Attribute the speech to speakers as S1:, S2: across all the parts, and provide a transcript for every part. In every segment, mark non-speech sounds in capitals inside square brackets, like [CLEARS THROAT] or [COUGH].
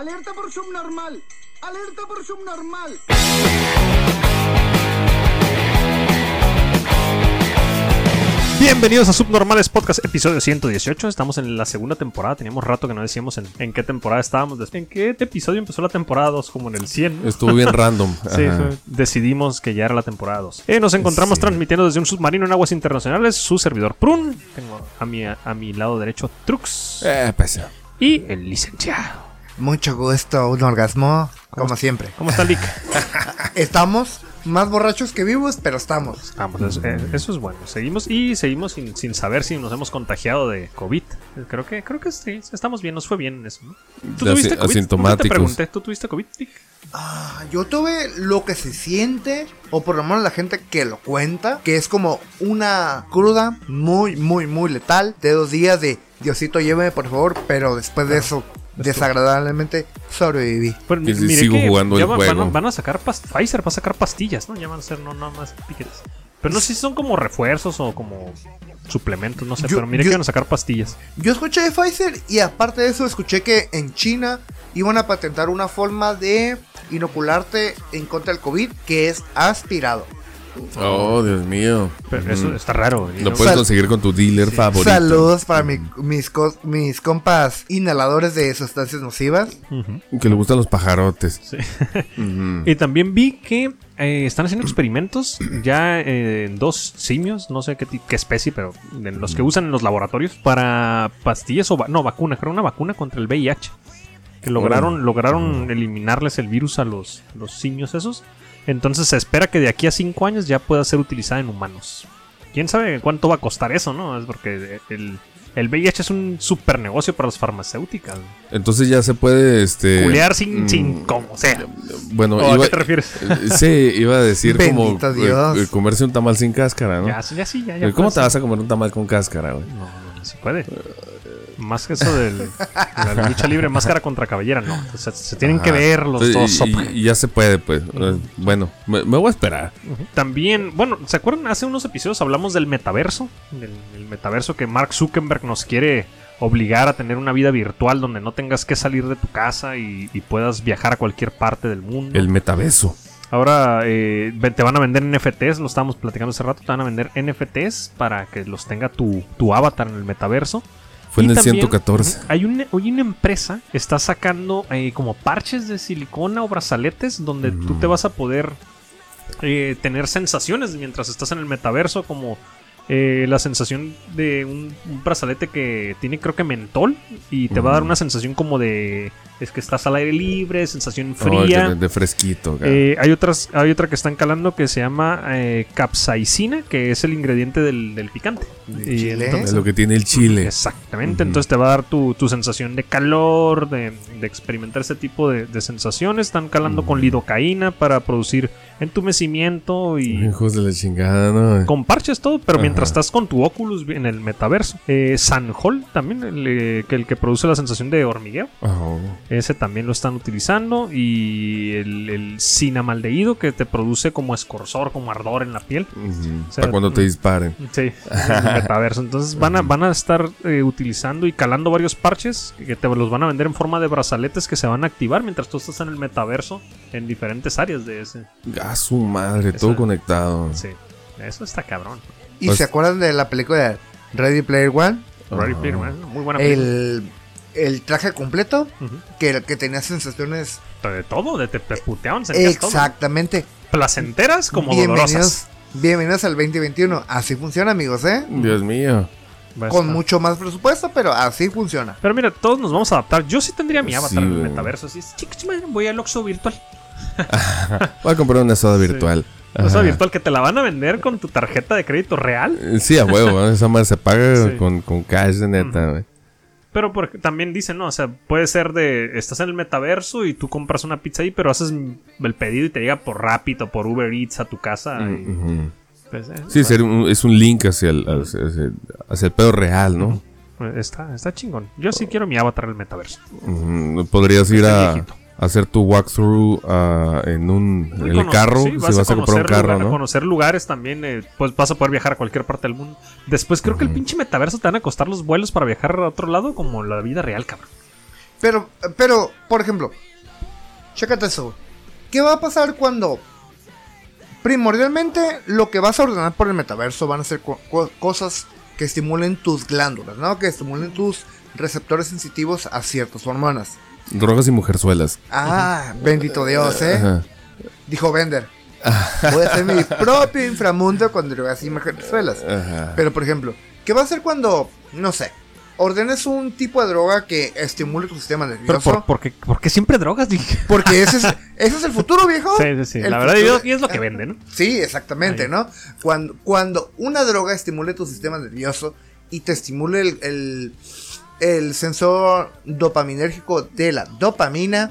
S1: Alerta por subnormal. Alerta por subnormal.
S2: Bienvenidos a Subnormales Podcast, episodio 118. Estamos en la segunda temporada. Teníamos rato que no decíamos en, en qué temporada estábamos. ¿En qué episodio empezó la temporada 2? Como en el 100.
S3: Estuvo bien random. [LAUGHS]
S2: Sí,
S3: Ajá.
S2: decidimos que ya era la temporada 2. Eh, nos encontramos
S3: Sí.
S2: transmitiendo desde un submarino en aguas internacionales. Su servidor Prun. Tengo a mi, a mi lado derecho Trux.
S3: Eh, pues,
S2: Y el licenciado.
S1: Mucho gusto, un orgasmo, como siempre.
S2: ¿Cómo está Lick? [LAUGHS]
S1: Estamos más borrachos que vivos, pero estamos.
S2: Eso, eh, eso es bueno. Seguimos y seguimos sin, sin saber si nos hemos contagiado de COVID. Creo que, creo que sí, estamos bien, nos fue bien en eso. ¿no? ¿Tú
S3: De
S2: tuviste COVID? Te pregunté, ¿tú tuviste COVID? Lick?
S1: Ah, yo tuve lo que se siente, o por lo menos la gente que lo cuenta, que es como una cruda muy, muy, muy letal de dos días de Diosito lléveme por favor, pero después de eso, desagradablemente sobreviví.
S3: Que sí
S2: miré
S3: sigo
S2: que
S3: jugando
S2: ya
S3: el
S2: van, a-
S3: juego.
S2: van a sacar Pfizer va a sacar pastillas, ¿no? Ya van a ser no nada más piquetes. Pero no sé si son como refuerzos o como suplementos, no sé,
S1: Yo-
S2: pero miré
S1: yo-
S2: que van a sacar pastillas.
S1: Yo escuché de Pfizer y aparte de eso escuché que en China iban a patentar una forma de inocularte en contra del COVID que es aspirado.
S3: Oh, Dios mío.
S2: Pero eso está raro. y
S3: Lo
S2: no-
S3: puedes conseguir con tu dealer favorito.
S1: Saludos para mi- mis, co- mis compas inhaladores de sustancias nocivas.
S3: Que le gustan los pajarotes.
S2: sí. [LAUGHS] Y también vi que eh, están haciendo experimentos ya eh, en dos simios, no sé qué, qué especie, pero en los que usan en los laboratorios para pastillas o va- no vacuna, creo una vacuna contra el VIH. Que lograron, lograron eliminarles el virus a los, los simios esos. Entonces se espera que de aquí a cinco años ya pueda ser utilizada en humanos. ¿Quién sabe cuánto va a costar eso, no? Es porque el, el VIH es un super negocio para las farmacéuticas.
S3: Entonces ya se puede, este...
S2: Culear sin,
S3: mm,
S2: sin como sea.
S3: Bueno,
S2: ¿O ¿A
S3: iba,
S2: qué te refieres?
S3: eh, sí, iba a decir [LAUGHS] como eh,
S1: Dios.
S3: eh, comerse un tamal sin cáscara, ¿no?
S2: Ya, sí, ya, sí, ya, ya
S3: ¿Cómo te vas a comer un tamal con cáscara, güey?
S2: No, no, no se puede. Más que eso de la lucha libre, máscara contra cabellera, no. O sea, se tienen que ver los dos.
S3: y, ya se puede, pues. Bueno, me, me voy a esperar.
S2: También, bueno, ¿se acuerdan? Hace unos episodios hablamos del metaverso. Del, el metaverso que Mark Zuckerberg nos quiere obligar a tener una vida virtual donde no tengas que salir de tu casa y, y puedas viajar a cualquier parte del mundo.
S3: El metabeso.
S2: Ahora eh, te van a vender NFTs, lo estábamos platicando hace rato, te van a vender NFTs para que los tenga tu, tu avatar en el metaverso.
S3: Fue en el
S2: también,
S3: 114.
S2: ujú, Hay una, hoy una empresa que está sacando eh, como parches de silicona o brazaletes donde tú te vas a poder eh, tener sensaciones mientras estás en el metaverso, como eh, la sensación de un, un brazalete que tiene creo que mentol y te va a dar
S3: Ujú.
S2: una sensación como de es que estás al aire libre, sensación
S3: Oh,
S2: fría.
S3: de, de fresquito.
S2: Eh, hay otras, hay otra que están calando que se llama eh, capsaicina, que es el ingrediente del, del picante.
S1: ¿De
S2: Y
S1: chile?
S3: es lo que tiene el chile.
S2: Exactamente, entonces te va a dar tu, tu sensación de calor, de, de experimentar ese tipo de, de sensaciones. Están calando con lidocaína para producir entumecimiento y [LAUGHS]
S3: Hijos de la chingada, ¿no?
S2: con parches todo, pero
S3: Ajá.
S2: mientras estás con tu Oculus en el metaverso. Eh, Sanhol también, el, eh, que el que produce la sensación de hormigueo. Ese también lo están utilizando. Y el, el cinamaldehído que te produce como escorzor, como ardor en la piel.
S3: Ujú.
S2: O sea,
S3: Para cuando te disparen.
S2: Sí, el metaverso. Entonces van a, van a estar eh, utilizando y calando varios parches que te los van a vender en forma de brazaletes que se van a activar mientras tú estás en el metaverso en diferentes áreas de ese.
S3: A su madre, todo conectado.
S2: Sí, eso está cabrón.
S1: ¿Y
S3: Pues-
S1: se acuerdan de la película de Ready Player One?
S2: Ready. Player One, muy buena película.
S1: El, el traje completo que, que tenía sensaciones
S2: De todo, de te, te puteaban, sentías todo.
S1: exactamente
S2: Placenteras como
S1: bienvenidos,
S2: dolorosas.
S1: bienvenidos al 2021. Así funciona, amigos, ¿eh?
S3: Dios mío.
S2: A
S1: Con
S2: estar-
S1: mucho más presupuesto, pero así funciona.
S2: Pero mira, todos nos vamos a adaptar. Yo sí tendría mi
S3: Sí,
S2: avatar en el metaverso. Así es, chicos, madre, voy al Oxxo virtual.
S3: Voy a comprar una soda virtual.
S2: Sea,
S3: Ajá.
S2: virtual que te la van a vender con tu tarjeta de crédito real.
S3: Sí, a huevo, ¿no? esa madre se paga
S2: Sí.
S3: con, con cash de neta, güey.
S2: Pero porque también dicen, ¿no? O sea, puede ser de. Estás en el metaverso y tú compras una pizza ahí, pero haces el pedido y te llega por Rapid o por Uber Eats a tu casa. y, pues, eh,
S3: Sí, un- es un link hacia el, hacia, el pedo real, ¿no?
S2: está, está chingón. Yo sí quiero mi avatar en el metaverso.
S3: Podrías ir a,
S2: viejito.
S3: A hacer tu walkthrough ah, en un en el carro,
S2: sí,
S3: si vas a comprar un carro,
S2: lugar-
S3: ¿no?
S2: conocer lugares también, eh, pues vas a poder viajar a cualquier parte del mundo. Después creo que el pinche metaverso te van a costar los vuelos para viajar a otro lado como la vida real, cabrón.
S1: Pero, pero, por ejemplo, chécate eso. ¿Qué va a pasar cuando primordialmente lo que vas a ordenar por el metaverso van a ser co- co- cosas que estimulen tus glándulas, ¿no? Que estimulen tus receptores sensitivos a ciertas hormonas.
S3: Drogas y mujerzuelas.
S1: Ah, bendito Dios, ¿eh?
S3: Ajá.
S1: Dijo Bender. Voy a hacer mi propio inframundo con drogas y mujerzuelas.
S3: Ajá.
S1: Pero, por ejemplo, ¿qué va a hacer cuando, no sé, ordenes un tipo de droga que estimule tu sistema
S2: Pero
S1: nervioso?
S2: por, por qué, por qué siempre drogas? Dije.
S1: Porque ese es, ese es el futuro, viejo.
S2: Sí, sí, sí.
S1: El
S2: La verdad,
S1: futuro-
S2: yo- y es lo que vende, ¿no?
S1: Sí, exactamente,
S2: Ahí.
S1: ¿no? Cuando, cuando una droga estimule tu sistema nervioso y te estimule el, el, el sensor dopaminérgico de la dopamina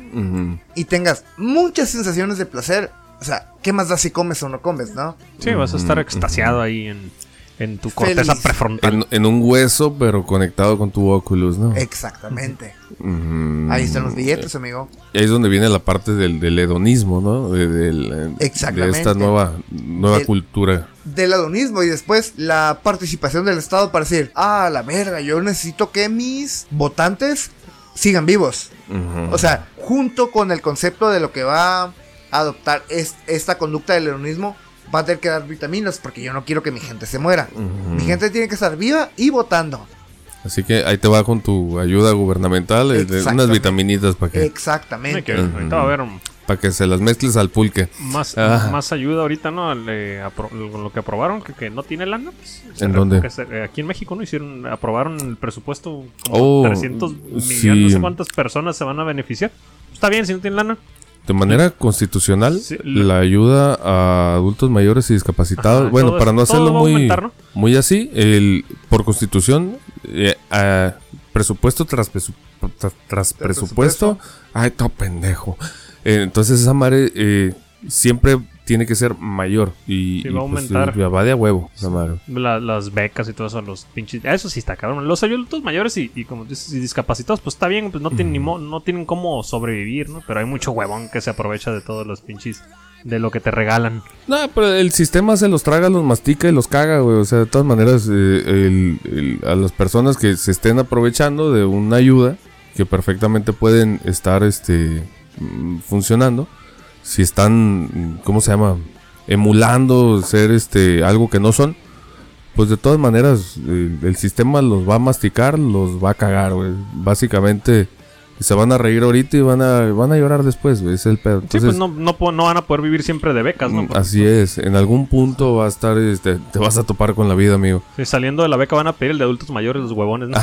S1: y tengas muchas sensaciones de placer, o sea, ¿qué más da si comes o no comes, no?
S2: Sí, vas a estar extasiado ahí en, en tu corteza
S1: Feliz.
S2: prefrontal.
S3: En, en un hueso, pero conectado con tu Oculus, ¿no?
S1: Exactamente. Ahí están los billetes, amigo.
S3: Y ahí es donde viene la parte del, del hedonismo, ¿no? De, del, eh,
S1: Exactamente.
S3: de esta nueva, nueva cultura.
S1: Del adonismo y después la participación del Estado para decir, ah, la verga, yo necesito que mis votantes sigan vivos. O sea, junto con el concepto de lo que va a adoptar es- esta conducta del hedonismo, va a tener que dar vitaminas porque yo no quiero que mi gente se muera. Mi gente tiene que estar viva y votando.
S3: Así que ahí te va con tu ayuda gubernamental, eh, de unas vitaminitas para que,
S1: Exactamente.
S2: que- ahorita va a haber un-
S3: para que se las mezcles al pulque.
S2: más,
S3: Ah.
S2: más ayuda ahorita, ¿no? Le con lo que aprobaron, que, que no tiene lana. pues,
S3: ¿En dónde?
S2: se- eh, aquí en México, ¿no? Hicieron, aprobaron el presupuesto como
S3: Oh,
S2: 300 millones,
S3: sí.
S2: no sé cuántas personas se van a beneficiar. Está bien si no tienen lana.
S3: De manera constitucional,
S2: Sí,
S3: la ayuda a adultos mayores y discapacitados,
S2: Ajá,
S3: bueno, para no hacerlo muy,
S2: aumentar, ¿no?
S3: muy así, el, por constitución, eh, presupuesto tras, presu- tras, tras presupuesto, ay, todo pendejo. Eh, entonces esa madre eh, siempre tiene que ser mayor y,
S2: Sí,
S3: y,
S2: va a
S3: pues,
S2: aumentar.
S3: eh, va de a huevo, esa madre.
S2: La- las becas y todo eso, los pinches. Eso sí está cabrón. Los adultos mayores y, y como dices, y discapacitados, pues está bien, pues no tienen, ni mo- no tienen cómo sobrevivir, ¿no? Pero hay mucho huevón que se aprovecha de todos los pinches. De lo que te regalan.
S3: No, pero el sistema se los traga, los mastica y los caga, güey. O sea, de todas maneras, eh, el- el- a las personas que se estén aprovechando de una ayuda que perfectamente pueden estar este, funcionando, si están, mm, ¿cómo se llama? Emulando ser este algo que no son, pues de todas maneras, el, el sistema los va a masticar, los va a cagar. Básicamente. Se van a reír ahorita y van a, van a llorar después, güey. Es el pedo.
S2: sí,
S3: Entonces,
S2: pues no, no, van a poder vivir siempre de becas, ¿no?
S3: Mm,
S2: Porque,
S3: Así es, en algún punto va a estar, este, te vas a topar con la vida, amigo.
S2: sí, saliendo de la beca van a pedir el de adultos mayores, los huevones, ¿no?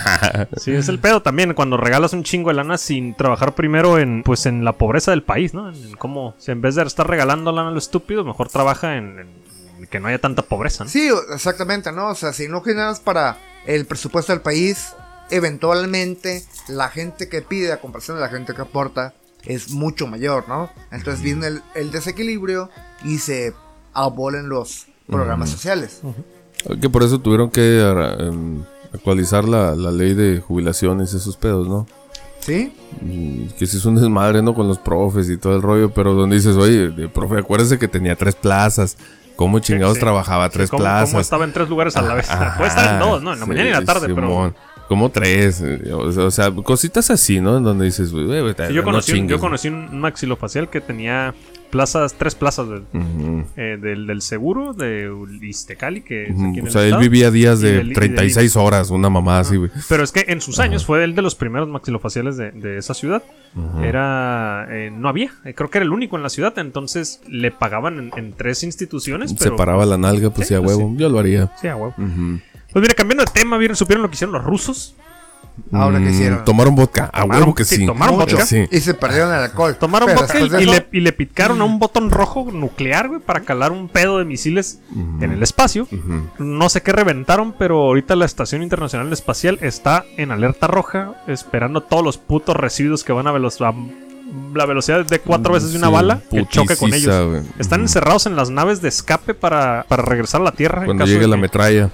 S2: [LAUGHS] sí, es el pedo también. Cuando regalas un chingo de lana sin trabajar primero en, pues, en la pobreza del país, ¿no? En, en cómo, si en vez de estar regalando lana a lo estúpido, mejor trabaja en, en que no haya tanta pobreza, ¿no?
S1: Sí, exactamente, ¿no? O sea, si no generas para el presupuesto del país, eventualmente la gente que pide a comparación de la gente que aporta es mucho mayor, ¿no? Entonces viene el, el desequilibrio y se abolen los programas sociales.
S3: Que por eso tuvieron que em, actualizar la, la ley de jubilaciones y esos pedos, ¿no?
S1: ¿Sí?
S3: Y que si es un desmadre, ¿no? Con los profes y todo el rollo, pero donde dices, oye, de profe, acuérdese que tenía tres plazas. ¿Cómo chingados
S2: sí.
S3: trabajaba tres
S2: ¿Cómo,
S3: plazas?
S2: cómo estaba en tres lugares a la vez?
S3: Ajá,
S2: Puede estar en dos, ¿no? En la
S3: sí,
S2: mañana y en la tarde,
S3: Simón. Como tres, eh, o sea, cositas así, ¿no? En donde dices, güey.
S2: Sí, yo,
S3: no
S2: conocí un, yo conocí un maxilofacial que tenía plazas, tres plazas de- eh, del, del seguro de Iztecali, que
S3: O sea, él vivía días de
S2: del- y del
S3: 36 horas, una mamá así, güey.
S2: Pero es que en sus años fue el de los primeros maxilofaciales de, de esa ciudad. Era. eh, no había. eh, creo que era el único en la ciudad. Entonces le pagaban en, en tres instituciones.
S3: Se
S2: Pero,
S3: paraba la nalga, pues
S2: Sí,
S3: sí, a
S2: pues
S3: huevo. Yo lo haría.
S2: Sí, a huevo. Pues mira, cambiando de tema, ¿vieron, ¿supieron lo que hicieron los rusos?
S1: Ahora que
S3: Mm,
S1: hicieron.
S3: Tomaron vodka. A
S2: Tomaron-
S3: huevo que
S2: sí,
S3: sí.
S2: tomaron
S3: Mucho.
S2: vodka.
S3: Sí.
S1: Y se perdieron el alcohol.
S2: Tomaron
S1: Pero
S2: vodka
S1: después de
S2: y,
S1: eso-
S2: le, y le picaron a un botón rojo nuclear, güey, para calar un pedo de misiles en el espacio.
S3: Ujú.
S2: No sé qué reventaron, pero ahorita la Estación Internacional Espacial está en alerta roja, esperando todos los putos residuos que van a, veloc- a la velocidad de cuatro veces de una
S3: Sí,
S2: bala que choque con ellos.
S3: güey.
S2: Están
S3: Ujú.
S2: encerrados en las naves de escape para, para regresar a la Tierra. en
S3: Cuando
S2: caso
S3: llegue
S2: de
S3: la
S2: que-
S3: metralla.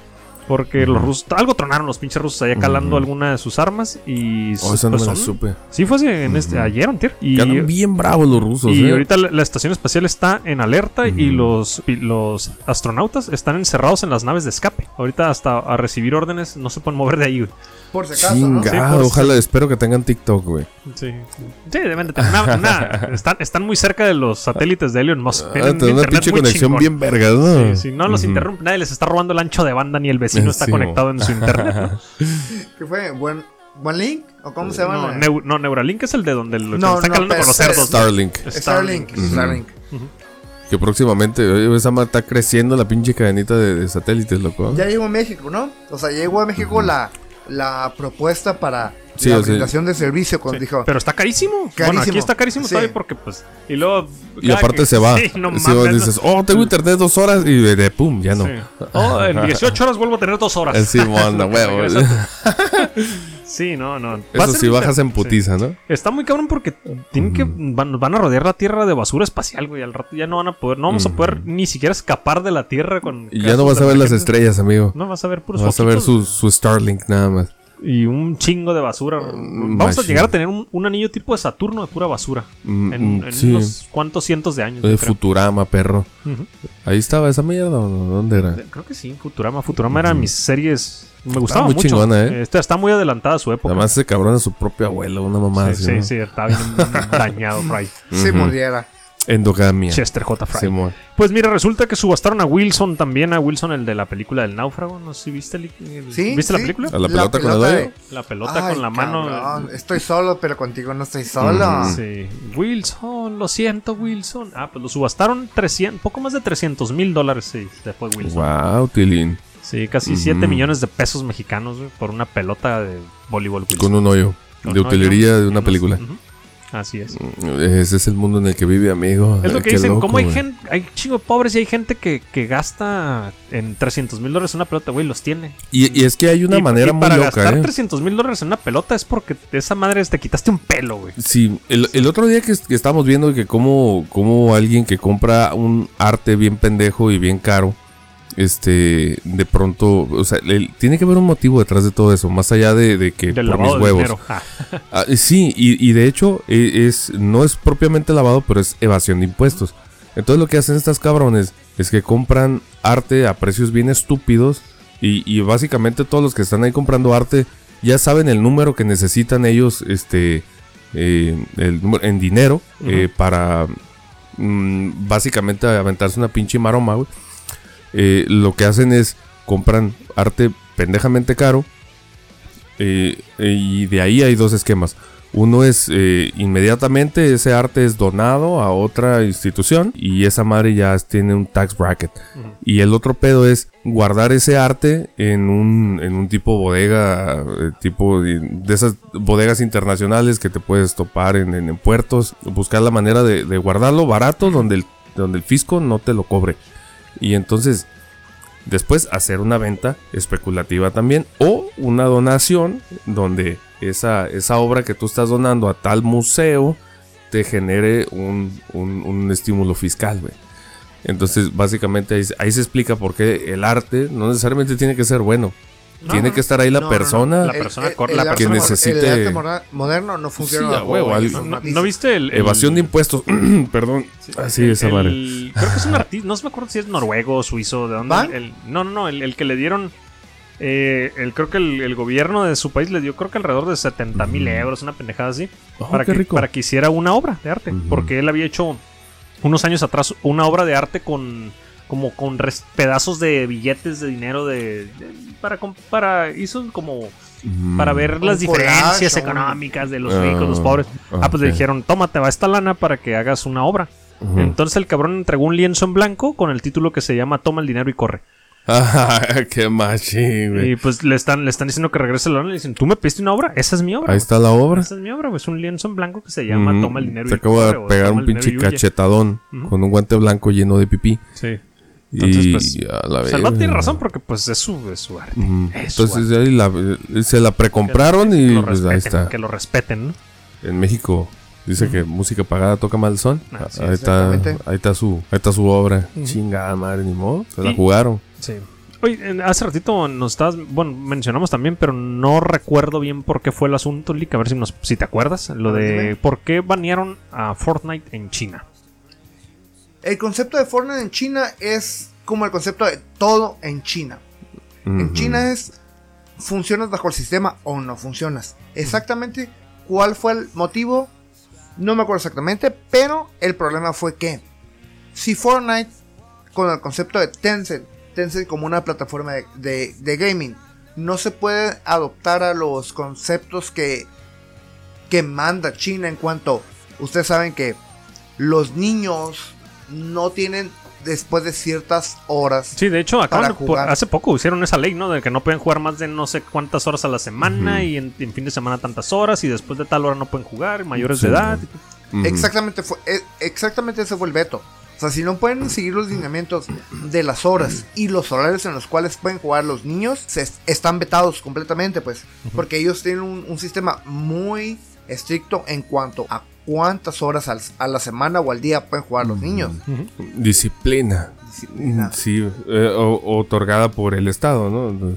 S2: Porque los rusos, algo tronaron los pinches rusos allá calando
S3: Ujú.
S2: alguna de sus armas y...
S3: Oh, esa no
S2: pues
S3: me la
S2: son-
S3: supe.
S2: Sí, fue así en este, ayer, antier. Y,
S3: Que andan bien bravos los rusos,
S2: y
S3: ¿eh?
S2: ahorita la, la estación espacial está en alerta y los, y los astronautas están encerrados en las naves de escape. Ahorita hasta a recibir órdenes no se pueden mover de ahí, güey.
S1: Por si acaso, ¿no?
S3: Chingado,
S2: Sí, por
S3: ojalá, espero que tengan TikTok, güey.
S2: Sí, sí deben de tener una, una- [LAUGHS] están, están muy cerca de los satélites de Elon Musk.
S3: Ah,
S2: Tienen
S3: una pinche conexión
S2: chingón.
S3: bien verga, ¿no?
S2: Sí, sí, no los
S3: Ujú.
S2: interrumpe, nadie les está robando el ancho de banda ni el vecino está
S3: Sí,
S2: conectado en su internet. ¿no? [LAUGHS]
S1: ¿Qué fue? ¿Buen, ¿Buen Link? ¿O cómo se llama?
S2: No, Neu- no, Neuralink es el de donde lo
S1: No,
S2: está
S1: no,
S2: calando con los cerdos.
S3: Starlink.
S1: Starlink. Starlink.
S3: Que próximamente, esa está creciendo la pinche cadenita de, de satélites, loco.
S1: Ya llegó a México, ¿no? O sea, llegó a México la, la propuesta para
S3: Sí,
S1: la
S3: o sea-
S1: brindación de servicio. Cuando
S2: Sí,
S1: dijo,
S2: Pero está carísimo. Bueno,
S1: Carísimo.
S2: aquí está carísimo
S1: Sí.
S2: todavía porque pues... Y luego...
S3: Y aparte
S2: que-
S3: se va. [LAUGHS]
S2: Sí, no mames, no-
S3: dices, oh, tengo internet dos horas y de, de pum, ya no.
S2: Sí. Oh, en [LAUGHS] 18 horas vuelvo a tener dos horas.
S3: Sí, manda, [LAUGHS] huevo.
S2: Sí, no, no.
S3: Eso sí bajas en
S2: sí.
S3: putiza, ¿no?
S2: Está muy cabrón porque tienen que van, van a rodear la Tierra de basura espacial, güey. Al rato ya no van a poder, no vamos a poder ni siquiera escapar de la Tierra con.
S3: Y ya no vas a ver las
S2: estrellas
S3: amigo.
S2: No vas a ver puros
S3: Vas a ver su Starlink nada más.
S2: Y un chingo de basura. Vamos a llegar a tener un, un anillo tipo de Saturno de pura basura
S3: Mm,
S2: en,
S3: mm,
S2: en
S3: sí.
S2: unos cuantos cientos de años.
S3: De. Futurama, perro. Ahí estaba esa mierda. ¿dónde era?
S2: Creo que sí, Futurama. Futurama era mis series. Me gustaba
S3: muy
S2: mucho.
S3: chingona, ¿eh?
S2: Esta está muy adelantada a su época.
S3: Además ese cabrón es su propio abuelo, una mamá
S2: sí,
S3: así,
S2: sí,
S3: ¿no?
S2: sí, está bien [LAUGHS] dañado, Fry.
S1: si muriera.
S3: Endogamia.
S2: Chester J. Fry.
S3: Simón.
S2: Pues mira, resulta que subastaron a Wilson también, a Wilson, el de la película del náufrago. No sé si viste, el- el-
S1: Sí,
S2: ¿viste la película?
S3: ¿A la pelota con
S1: de-?
S2: La pelota
S1: Ay,
S2: con la mano.
S1: Estoy solo, pero contigo no estoy solo.
S2: Sí. Wilson, lo siento, Wilson. Ah, pues lo subastaron 300, poco más de 300 mil dólares. Sí, se fue Wilson.
S3: Wow, Tilín.
S2: Sí, casi 7 millones de pesos mexicanos güey, por una pelota de voleibol Wilson.
S3: Con un hoyo.
S2: Con
S3: De
S2: hoyo,
S3: utilería de una película.
S2: Así es.
S3: Ese es el mundo en el que vive, amigo.
S2: Es lo que
S3: Qué
S2: dicen,
S3: loco,
S2: como hay gente, hay chingo de pobres y hay gente que, que gasta en 300 mil dólares una pelota, güey, los tiene.
S3: Y, y es que hay una
S2: Y-
S3: manera
S2: y
S3: muy
S2: para
S3: loca,
S2: gastar
S3: ¿eh?
S2: 300 mil dólares en una pelota es porque esa madre te quitaste un pelo, güey.
S3: Sí, el, el otro día que, que estábamos viendo que como, como alguien que compra un arte bien pendejo y bien caro, este, de pronto, o sea, el- tiene que haber un motivo detrás de todo eso, más allá de, de que
S2: Del
S3: por mis huevos.
S2: Ah, [LAUGHS]
S3: Ah, sí, y, y de hecho e- es, no es propiamente lavado, pero es evasión de impuestos. Entonces lo que hacen estas cabrones es que compran arte a precios bien estúpidos y, y básicamente todos los que están ahí comprando arte ya saben el número que necesitan ellos este eh, el número- en dinero eh, para mm, básicamente aventarse una pinche maroma, güey. Eh, lo que hacen es compran arte pendejamente caro eh, eh, y de ahí hay dos esquemas. Uno es eh, inmediatamente ese arte es donado a otra institución y esa madre ya tiene un tax bracket. Y el otro pedo es guardar ese arte en un, en un tipo bodega, eh, tipo de, de esas bodegas internacionales que te puedes topar en, en- en puertos. Buscar la manera de, de guardarlo barato donde el, donde el fisco no te lo cobre. Y entonces Después hacer una venta especulativa también o una donación donde esa, esa obra que tú estás donando a tal museo te genere un, un- estímulo fiscal. Entonces, básicamente ahí se explica por qué el arte no necesariamente tiene que ser bueno.
S2: No,
S3: tiene que estar ahí la
S1: No, no, no.
S3: persona.
S2: La persona
S1: el
S2: la persona
S3: que necesite-
S1: El arte moderno no funciona.
S3: Sí, a
S1: bajo
S3: huevo, al-
S1: esos
S2: ¿No, viste el, el-
S3: Evasión de impuestos. [CLEARS THROAT] [CLEARS THROAT] Perdón. Así madre.
S2: el- Creo que es un artista, no se me acuerdo si es noruego o suizo, de dónde. No, no, no, el, el que le dieron. eh, el, creo que el, el gobierno de su país le dio, creo que alrededor de 70 mil euros, una pendejada así,
S3: Oh,
S2: para,
S3: qué
S2: que,
S3: rico.
S2: para que hiciera una obra de arte. Porque él había hecho unos años atrás una obra de arte con como con res- pedazos de billetes de dinero de, de- para para hizo como para ver las diferencias económicas de los ricos, los
S3: Ah,
S2: pobres. Ah, pues le dijeron, tómate, va esta lana para que hagas una obra. Entonces el cabrón entregó un lienzo en blanco con el título que se llama Toma el dinero y corre.
S3: Ah, [LAUGHS] qué machín, güey.
S2: Y pues le están, le están diciendo que regrese la lana y le dicen, ¿tú me pediste una obra? Esa es mi obra.
S3: Ahí está la obra.
S2: Esa es mi obra, güey. Es un lienzo en blanco que se llama. Toma el dinero
S3: Te
S2: y
S3: acabo
S2: corre.
S3: de
S2: o
S3: pegar
S2: Toma
S3: un pinche cachetadón con un guante blanco lleno de pipí.
S2: Sí. Entonces,
S3: y
S2: pues,
S3: a la verga.
S2: tiene razón porque pues es su, es su arte. Es su
S3: Entonces
S2: arte.
S3: ahí la- se la precompraron y pues ahí está.
S2: Que lo respeten, ¿no?
S3: En México dice que música pagada toca mal son.
S2: Ah, sí,
S3: ahí está, ahí está su, ahí está su obra. Chingada madre, ni modo. Se la jugaron.
S2: Sí. Oye, eh, hace ratito nos estabas, bueno, mencionamos también, pero no recuerdo bien por qué fue el asunto, Lick, a ver si, nos, si te acuerdas, lo de
S1: dime.
S2: por qué banearon a Fortnite en China.
S1: El concepto de Fortnite en China es como el concepto de todo en China. En. China es funcionas bajo el sistema o no funcionas. Exactamente cuál fue el motivo, no me acuerdo exactamente, pero el problema fue que si Fortnite con el concepto de Tencent, Tencent como una plataforma de, de- de gaming, no se puede adoptar a los conceptos que, que manda China en cuanto ustedes saben que los niños no tienen después de ciertas horas
S2: Sí, de hecho, acaban
S1: Para
S2: de-
S1: jugar.
S2: hace poco hicieron esa ley, ¿no? De que no pueden jugar más de no sé cuántas horas a la semana y en, en fin de semana tantas horas y después de tal hora no pueden jugar, mayores
S3: Sí,
S2: de edad.
S1: Exactamente, fue, e- exactamente ese fue el veto. O sea, si no pueden seguir los lineamientos de las horas y los horarios en los cuales pueden jugar los niños, se est- están vetados completamente, pues. Porque ellos tienen un, un sistema muy estricto en cuanto a cuántas horas al- a la semana o al día pueden jugar los niños.
S3: Disciplina.
S1: Disciplina.
S3: Sí, eh, o- otorgada por el Estado, ¿no?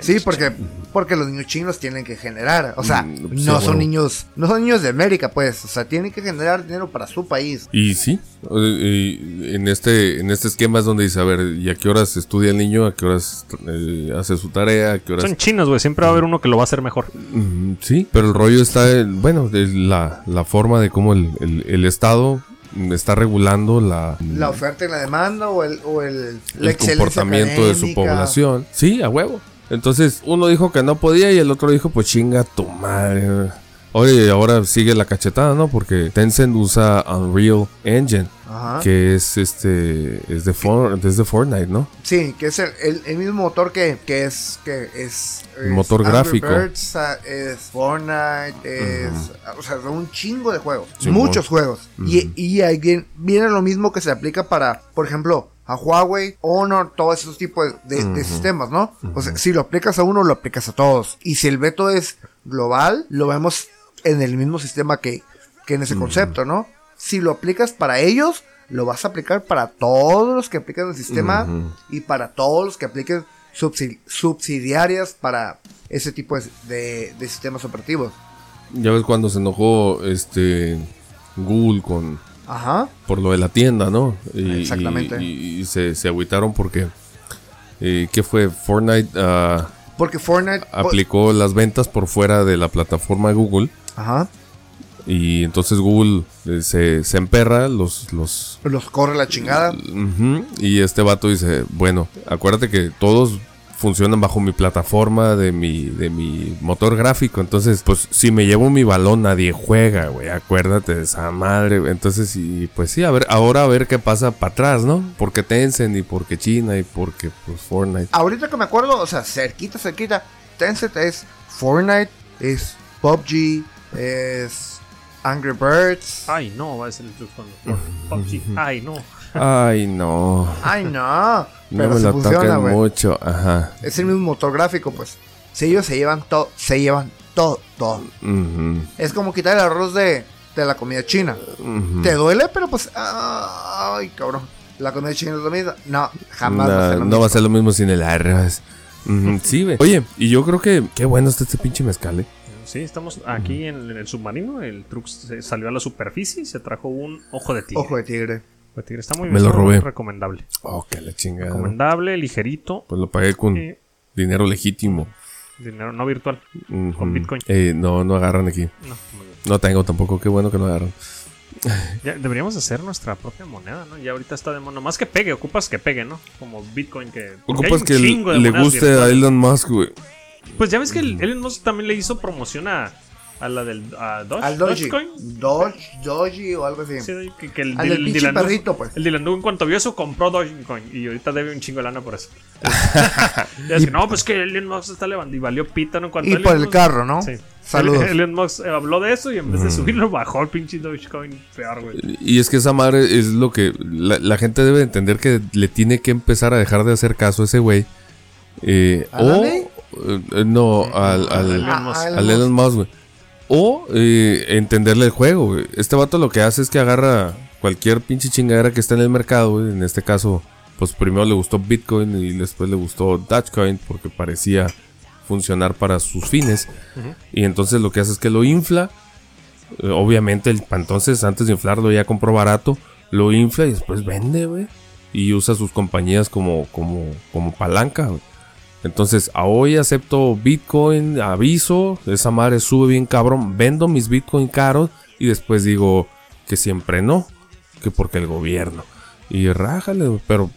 S1: Sí, porque, porque los niños chinos tienen que generar. O sea,
S3: Mm, sí,
S1: no
S3: bueno.
S1: son niños, no son niños de América, pues. O sea, tienen que generar dinero para su país.
S3: Y sí, eh, y en este en este esquema es donde dice, a ver, ¿y a qué horas estudia el niño? ¿A qué horas eh, hace su tarea? ¿A qué horas...?
S2: Son chinos, güey. Siempre va a haber uno que lo va a hacer mejor.
S3: Mm, sí, pero el rollo está, en, bueno, de la, la forma de cómo el, el- el Estado está regulando la,
S1: La oferta y la demanda o el, o el,
S3: el comportamiento de su población. Sí, a huevo. Entonces, uno dijo que no podía y el otro dijo, pues chinga tu madre. Oye, ahora sigue la cachetada, ¿no? Porque Tencent usa Unreal Engine,
S1: Ajá.
S3: que es este es de, For- es de Fortnite, ¿no?
S1: Sí, que es el, el- el mismo motor que, que es que es, es
S3: Motor gráfico.
S1: Birds, ah, es Fortnite, es o sea, un chingo de juegos,
S3: Sí,
S1: muchos
S3: mon.
S1: juegos. Y, y ahí viene, viene lo mismo que se aplica para, por ejemplo, a Huawei, Honor, todos esos tipos de, de- de sistemas, ¿no? O sea, si lo aplicas a uno, lo aplicas a todos. Y si el veto es global, lo vemos en el mismo sistema que, que en ese concepto, ¿no? Si lo aplicas para ellos, lo vas a aplicar para todos los que aplican el sistema y para todos los que apliquen subsi- subsidiarias para ese tipo de, de- de sistemas operativos.
S3: Ya ves cuando se enojó este Google con
S1: Ajá.
S3: por lo de la tienda, ¿no? Y,
S1: Exactamente.
S3: Y, y se, se agüitaron porque eh, ¿qué fue? Fortnite ah,
S1: Porque Fortnite...
S3: aplicó las ventas por fuera de la plataforma de Google
S1: Ajá.
S3: y entonces Google eh, se, se emperra los los
S1: Los corre la chingada.
S3: Y este vato dice, bueno, acuérdate que todos funcionan bajo mi plataforma de mi, de mi motor gráfico. Entonces, pues si me llevo mi balón, nadie juega, güey. Acuérdate de esa madre. Entonces, y pues sí, a ver, ahora a ver qué pasa para atrás, ¿no? Porque Tencent y porque China y porque pues Fortnite.
S1: Ahorita que me acuerdo, o sea, cerquita, cerquita, Tencent es Fortnite, es PUBG, es Angry Birds.
S2: Ay, no, va a ser el truco PUBG. Ay, no.
S3: Ay, no.
S1: Ay, no.
S3: No
S1: Pero
S3: me
S1: se
S3: lo
S1: funciona,
S3: toquen mucho. Ajá.
S1: Es el mismo motor gráfico, pues. Si ellos se llevan todo, se llevan todo, todo. Es como quitar el arroz de, de la comida china. Te duele, pero pues. Ay, cabrón. La comida china es lo mismo. No, jamás va a
S3: No,
S1: ser lo
S3: no
S1: mismo.
S3: va a ser lo mismo sin el arroz. [LAUGHS] Sí, güey. Oye, y yo creo que qué bueno está este pinche mezcal, eh.
S2: Sí, estamos aquí en, en el submarino. El truck se salió a la superficie y se trajo un ojo de tigre.
S1: Ojo de tigre.
S2: Ojo de tigre. Está muy
S3: Me lo robé.
S2: recomendable.
S3: Oh, que la chingada.
S2: Recomendable, ligerito.
S3: Pues lo pagué con
S2: y
S3: dinero legítimo.
S2: dinero no virtual. Con Bitcoin.
S3: Eh, no, no agarran aquí.
S2: No.
S3: No tengo tampoco. Qué bueno que no agarran. [LAUGHS]
S2: Ya, deberíamos hacer nuestra propia moneda, ¿no? Ya ahorita está de mono. Más que pegue, ocupas que pegue, ¿no? Como Bitcoin que.
S3: Ocupas
S2: un
S3: que le
S2: monedas
S3: guste a. Elon Musk, güey.
S2: Pues ya ves que el Elon Musk también le hizo promoción a, a la del a Doge,
S1: Al Doji.
S2: Dogecoin.
S1: Doge, Doji o algo así.
S2: Sí, que, que el,
S1: Al del pinche
S2: Dylan Dug-
S1: perrito, pues.
S2: El Dylan Dug en cuanto vio eso compró Dogecoin y ahorita debe un chingo de lana por eso. [LAUGHS] y es que no, pues que Elon Musk está levantando y valió pita, ¿no? En cuanto
S1: Y
S2: Elon
S1: por el
S2: Musk-
S1: carro, ¿no?
S2: Sí.
S1: Saludos.
S2: El- Elon Musk habló de eso y en vez de subirlo bajó el pinche Dogecoin peor, güey.
S3: Y es que esa madre es lo que la, la gente debe entender que le tiene que empezar a dejar de hacer caso a ese güey. Eh. Eh, no, al, al,
S2: Elon Musk.
S3: Al Elon Musk, güey. O eh, entenderle el juego, güey. Este vato lo que hace es que agarra cualquier pinche chingadera que está en el mercado, güey. En este caso, pues primero le gustó Bitcoin y después le gustó Dogecoin porque parecía funcionar para sus fines. Y entonces lo que hace es que lo infla. Eh, obviamente, el, entonces antes de inflarlo ya compró barato, lo infla y después vende, güey. Y usa sus compañías como, como, como palanca, güey. Entonces, a hoy acepto Bitcoin, aviso, esa madre sube bien cabrón, vendo mis Bitcoin caros y después digo que siempre no, que porque el gobierno. Y rájale, pero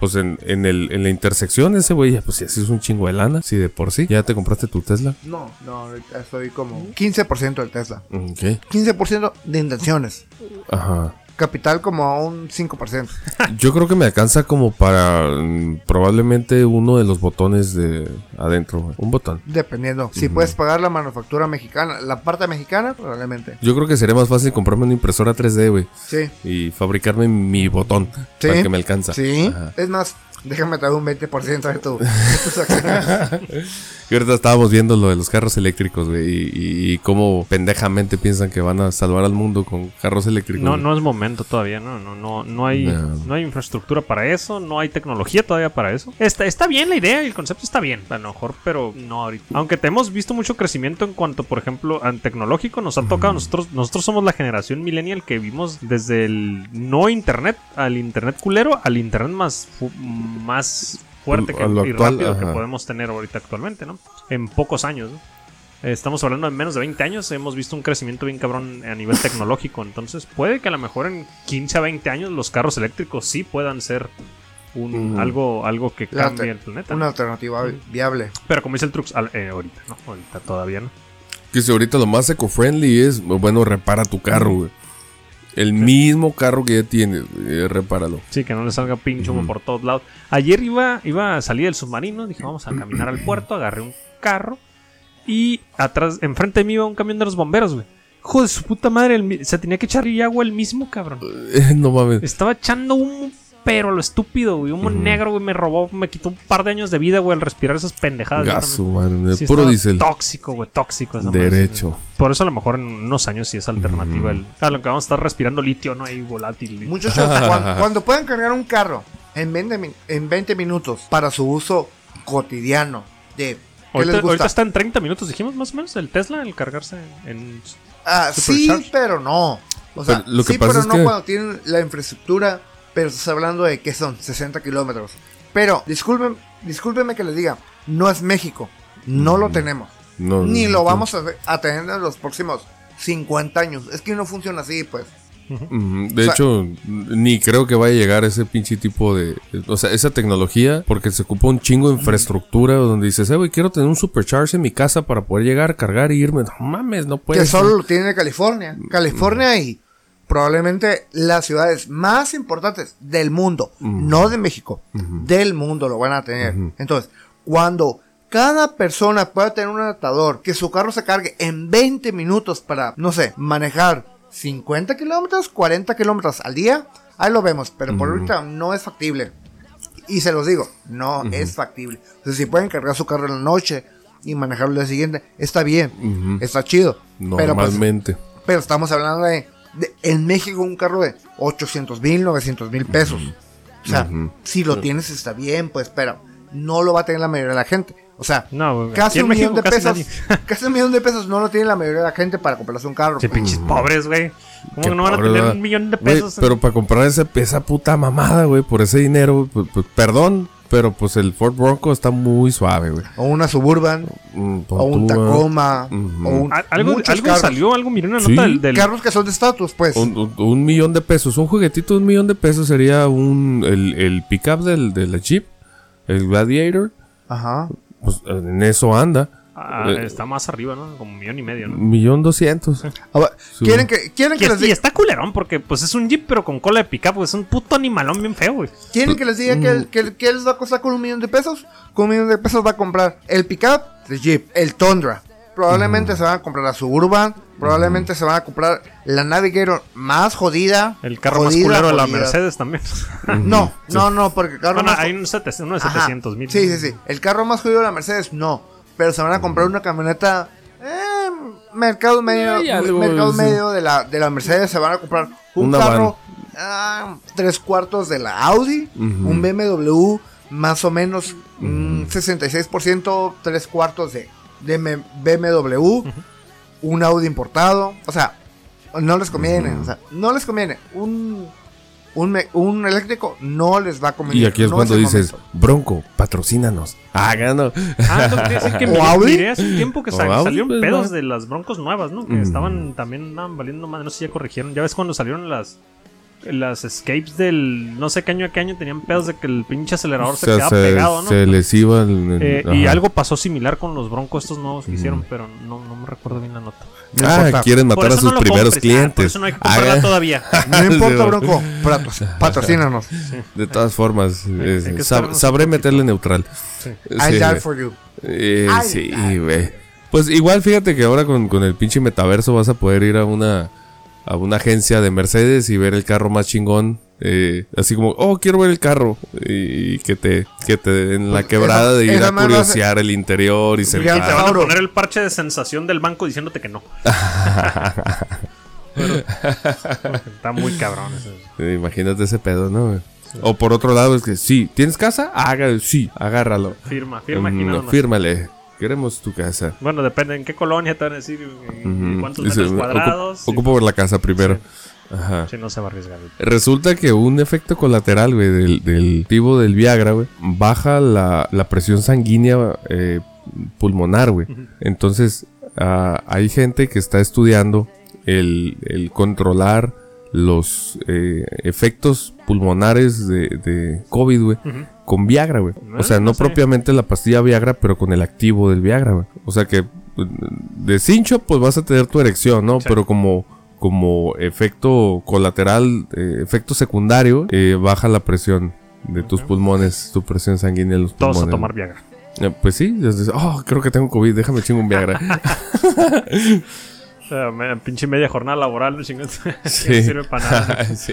S3: pues en, en, el, en la intersección ese güey, pues si así es un chingo de lana, si de por sí. ¿Ya te compraste tu Tesla?
S1: No, no, ahorita estoy como 15% del Tesla.
S3: Ok.
S1: 15% de intenciones.
S3: Ajá.
S1: Capital como a un 5%. [LAUGHS]
S3: Yo creo que me alcanza como para mm, probablemente uno de los botones de adentro. Un botón.
S1: Dependiendo. Si puedes pagar la manufactura mexicana, la parte mexicana, probablemente.
S3: Yo creo que sería más fácil comprarme una impresora 3D, güey.
S1: Sí.
S3: Y fabricarme mi botón.
S1: Sí.
S3: Para que me alcanza.
S1: Sí.
S3: Ajá.
S1: Es más, déjame traer un 20% de, tu, de tus acciones. [LAUGHS]
S3: Y ahorita estábamos viendo lo de los carros eléctricos, güey. Y, y- y cómo pendejamente piensan que van a salvar al mundo con carros eléctricos.
S2: No, no es momento todavía, no, no, no, no hay,
S3: No.
S2: no hay infraestructura para eso, no hay tecnología todavía para eso. Está, está bien la idea y el concepto está bien, a lo mejor, pero no ahorita. Aunque te hemos visto mucho crecimiento en cuanto, por ejemplo, al tecnológico, nos ha tocado, nosotros, nosotros somos la generación millennial que vimos desde el no internet al internet culero al internet más, más fuerte que,
S3: A lo
S2: y
S3: actual,
S2: rápido que podemos tener ahorita actualmente, ¿no? En pocos años, ¿no? Estamos hablando de menos de 20 años, hemos visto un crecimiento bien cabrón a nivel tecnológico, entonces puede que a lo mejor en 15 a 20 años los carros eléctricos sí puedan ser un, algo, algo que cambie el planeta.
S1: Una
S2: ¿no?
S1: alternativa viable.
S2: Pero como dice el Trux, al- eh, ahorita, ¿no? Ahorita todavía no.
S3: Que si ahorita lo más eco-friendly es, bueno, repara tu carro, güey. El mismo carro que ya tienes, eh, repáralo.
S2: Sí, que no le salga pinche humo
S3: Ujú.
S2: por todos lados. Ayer iba, iba a salir del submarino, dije vamos a caminar al puerto, agarré un carro y atrás, enfrente de mí iba un camión de los bomberos, güey. Hijo de su puta madre, el se tenía que echar agua el mismo, cabrón. [LAUGHS]
S3: No mames.
S2: Estaba echando humo, pero lo estúpido, güey. Humo
S3: Ujú.
S2: negro, güey. Me robó, me quitó un par de años de vida, güey, al respirar esas pendejadas.
S3: Gaso, man.
S2: Sí,
S3: puro diésel.
S2: Tóxico, güey, tóxico. esa.
S3: Derecho.
S2: Por eso a lo mejor en unos años sí es alternativa. el, a lo que vamos a estar respirando litio, no hay volátil.
S1: Muchachos, cuan- [LAUGHS] cuando, puedan cargar un carro en 20, min- en 20 minutos para su uso cotidiano de... ¿Qué
S2: Ahorita,
S1: les gusta?
S2: ahorita está en 30 minutos, dijimos más o menos, el Tesla, el cargarse en...
S1: Ah, sí, pero no. O sea,
S3: Pero lo que
S1: sí,
S3: pasa
S1: pero
S3: es
S1: no
S3: que-
S1: cuando tienen la infraestructura. Pero estás hablando de que son 60 kilómetros. Pero, disculpen, discúlpenme que les diga, no es México. No lo tenemos.
S3: No,
S1: Ni lo vamos a, a tener en los próximos 50 años. Es que no funciona así, pues.
S3: De
S1: O sea-
S3: hecho, ni creo que vaya a llegar ese pinche tipo de. O sea, esa tecnología, porque se ocupa un chingo de infraestructura donde dices, eh, güey, quiero tener un supercharge en mi casa para poder llegar, cargar y irme. No mames, no puedes.
S1: que solo lo tiene California. California y probablemente las ciudades más importantes del mundo, no de México, del mundo lo van a tener. Entonces, cuando cada persona pueda tener un adaptador que su carro se cargue en 20 minutos para, no sé, manejar 50 kilómetros, 40 kilómetros al día, ahí lo vemos, pero por ahorita no es factible. Y se los digo, no es factible. Entonces, si pueden cargar su carro en la noche y manejarlo el día siguiente, está bien, está chido. Pero pues,
S3: Normalmente.
S1: pero estamos hablando de, de- en México un carro de 800 mil, 900 mil pesos. O sea, si lo tienes está bien, pues, pero no lo va a tener la mayoría de la gente. O sea,
S2: No,
S1: casi un millón de
S2: casi
S1: pesos, [LAUGHS] casi un millón de pesos no lo tiene la mayoría de la gente para comprarse un carro.
S2: Sí, pinches pobres, güey. ¿Cómo que no van a tener un millón de pesos?
S3: pero para comprar esa, esa puta mamada, güey, por ese dinero, pues, pues, perdón, pero pues el Ford Bronco está muy suave, güey.
S1: O una Suburban,
S3: Mm,
S1: o un
S3: tú,
S1: Tacoma,
S3: Ujú.
S1: o un,
S2: Al- algo
S1: muchos
S2: algo
S1: carros.
S2: salió, algo miré una
S3: Sí,
S2: nota del... del-
S1: Carros que son de estatus, pues.
S3: Un, un- un millón de pesos, un juguetito de un millón de pesos sería un el, el pickup del, de la Jeep, el Gladiator,
S1: Ajá.
S3: pues en eso anda.
S2: Ah,
S3: Eh,
S2: está más arriba, ¿no? Como un millón y medio, ¿no?
S3: Un millón doscientos. [LAUGHS]
S1: ¿Quieren que, quieren
S2: Y,
S1: que
S2: es-
S1: les
S2: y
S1: diga?
S2: está culerón porque pues es un jeep pero con cola de pickup. Es un puto animalón bien feo, güey.
S1: ¿Quieren que les diga
S3: Mm.
S1: que, que, que les va a costar con un millón de pesos? Con un millón de pesos va a comprar el pickup de Jeep, el Tundra. Probablemente se van a comprar la Suburban. Probablemente se van a comprar la Navigator más jodida.
S2: El carro
S1: jodida,
S2: más culero de la. Mercedes también. [LAUGHS]
S1: No, no, no, porque el carro
S2: Bueno,
S1: más
S2: hay un 700, uno de
S1: Ajá.
S2: 700 mil.
S1: Sí, sí, sí. El carro más jodido de la Mercedes, no. Pero se van a comprar una camioneta. Eh, mercado medio.
S3: Algo,
S1: mercado
S3: sí.
S1: medio de la, de la Mercedes. Se van a comprar un
S3: Una
S1: carro ah, tres cuartos de la Audi, un BMW más o menos un 66%, tres cuartos de, de BMW, un Audi importado, o sea, no les conviene, o sea, no les conviene. Un, un, me- un eléctrico no les va a convenir.
S3: Y aquí es
S1: no
S3: cuando dices,
S1: momento.
S3: Bronco, patrocínanos. Ah, gano.
S2: Ah, no, que [LAUGHS]
S1: ¿O
S2: miré,
S1: Audi?
S2: miré hace un tiempo que
S3: ¿O
S2: sa-
S3: Audi,
S2: salieron
S3: pues,
S2: pedos
S3: no.
S2: de las broncos nuevas, ¿no? Que
S3: Mm.
S2: estaban también andaban valiendo más, no sé si ya corrigieron. Ya ves cuando salieron las las escapes del no sé qué año a qué año tenían pedos de que el pinche acelerador se,
S3: O sea,
S2: quedaba
S3: se,
S2: pegado, ¿no?
S3: se les iba el-
S2: Eh, y algo pasó similar con los broncos estos nuevos que hicieron, pero no, no me recuerdo bien la nota.
S1: No
S3: Ah,
S1: importa.
S3: quieren matar a sus
S2: no
S3: primeros
S2: compres, ah,
S3: clientes.
S2: por eso no hay que comprarla
S3: Ah,
S2: todavía. [LAUGHS]
S1: No importa,
S3: Sí,
S1: Bronco, patro- patrocínanos.
S3: De todas formas,
S2: hay que
S3: sab- sabré meterle neutral.
S2: Sí.
S1: I
S3: Sí,
S1: die
S3: güey.
S1: for you.
S3: Eh, sí, güey. Pues igual fíjate que ahora con, con el pinche metaverso vas a poder ir a una a una agencia de Mercedes y ver el carro más chingón. Eh, así como, oh, quiero ver el carro. Y, y que te que te den la quebrada de ir a curiosear el interior y
S2: Y te van a poner el parche de sensación del banco diciéndote que no. [LAUGHS] Pero- está muy cabrón.
S3: Eh, Imagínate ese pedo, ¿no? O por otro lado es que, sí, ¿tienes casa? Haga, sí, agárralo.
S2: Firma, firma más.
S3: fírmale. Queremos tu casa.
S2: Bueno, depende en qué colonia te van a decir
S3: Ujú.
S2: cuántos
S3: Dice,
S2: metros
S3: "Ocupo-
S2: cuadrados.
S3: Ocupo ver la casa primero. Ajá.
S2: Si no se va a arriesgar.
S3: Resulta que un efecto colateral, güey, del, del activo del Viagra, güey, baja la, la presión sanguínea eh, pulmonar, güey. Entonces, ah, hay gente que está estudiando el, el controlar los eh, efectos pulmonares de, de COVID, güey, con Viagra, güey.
S2: No,
S3: O sea,
S2: no
S3: no
S2: sé.
S3: propiamente la pastilla Viagra, pero con el activo del Viagra, güey. O sea que mm, de cincho, pues vas a tener tu erección, ¿no?
S2: Sí.
S3: Pero como, como efecto colateral, eh, efecto secundario, eh, baja la presión de tus pulmones, tu presión sanguínea en los
S2: Todos
S3: pulmones.
S2: a tomar Viagra.
S3: Eh, pues sí, oh, creo que tengo COVID, déjame chingo un Viagra. [LAUGHS] [LAUGHS]
S2: Sea, me- pinche media jornada laboral, no chingas. [LAUGHS]
S3: Sí.
S2: no sirve para nada. [LAUGHS]
S3: sí.